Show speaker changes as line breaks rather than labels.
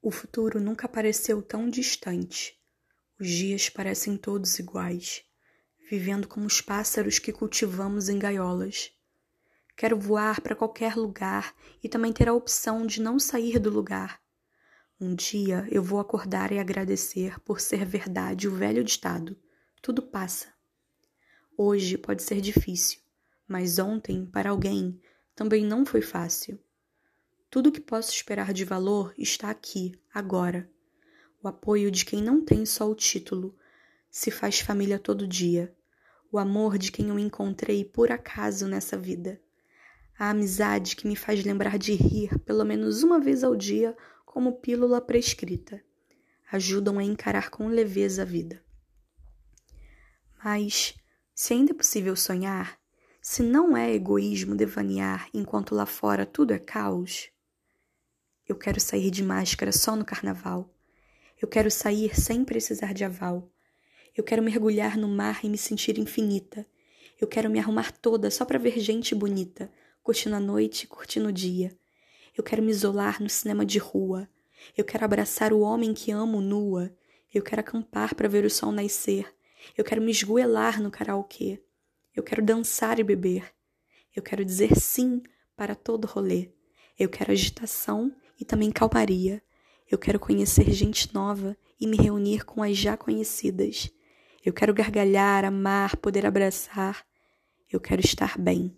O futuro nunca pareceu tão distante. Os dias parecem todos iguais, vivendo como os pássaros que cultivamos em gaiolas. Quero voar para qualquer lugar e também ter a opção de não sair do lugar. Um dia eu vou acordar e agradecer por ser verdade o velho ditado: tudo passa. Hoje pode ser difícil, mas ontem, para alguém, também não foi fácil. Tudo o que posso esperar de valor está aqui, agora. O apoio de quem não tem só o título, se faz família todo dia. O amor de quem eu encontrei por acaso nessa vida. A amizade que me faz lembrar de rir pelo menos uma vez ao dia como pílula prescrita. Ajudam a encarar com leveza a vida. Mas, se ainda é possível sonhar, se não é egoísmo devanear enquanto lá fora tudo é caos, eu quero sair de máscara só no carnaval. Eu quero sair sem precisar de aval. Eu quero mergulhar no mar e me sentir infinita. Eu quero me arrumar toda só para ver gente bonita, curtindo a noite, curtindo o dia. Eu quero me isolar no cinema de rua. Eu quero abraçar o homem que amo nua. Eu quero acampar para ver o sol nascer. Eu quero me esgoelar no karaokê. Eu quero dançar e beber. Eu quero dizer sim para todo rolê. Eu quero agitação e também calmaria. Eu quero conhecer gente nova e me reunir com as já conhecidas. Eu quero gargalhar, amar, poder abraçar. Eu quero estar bem.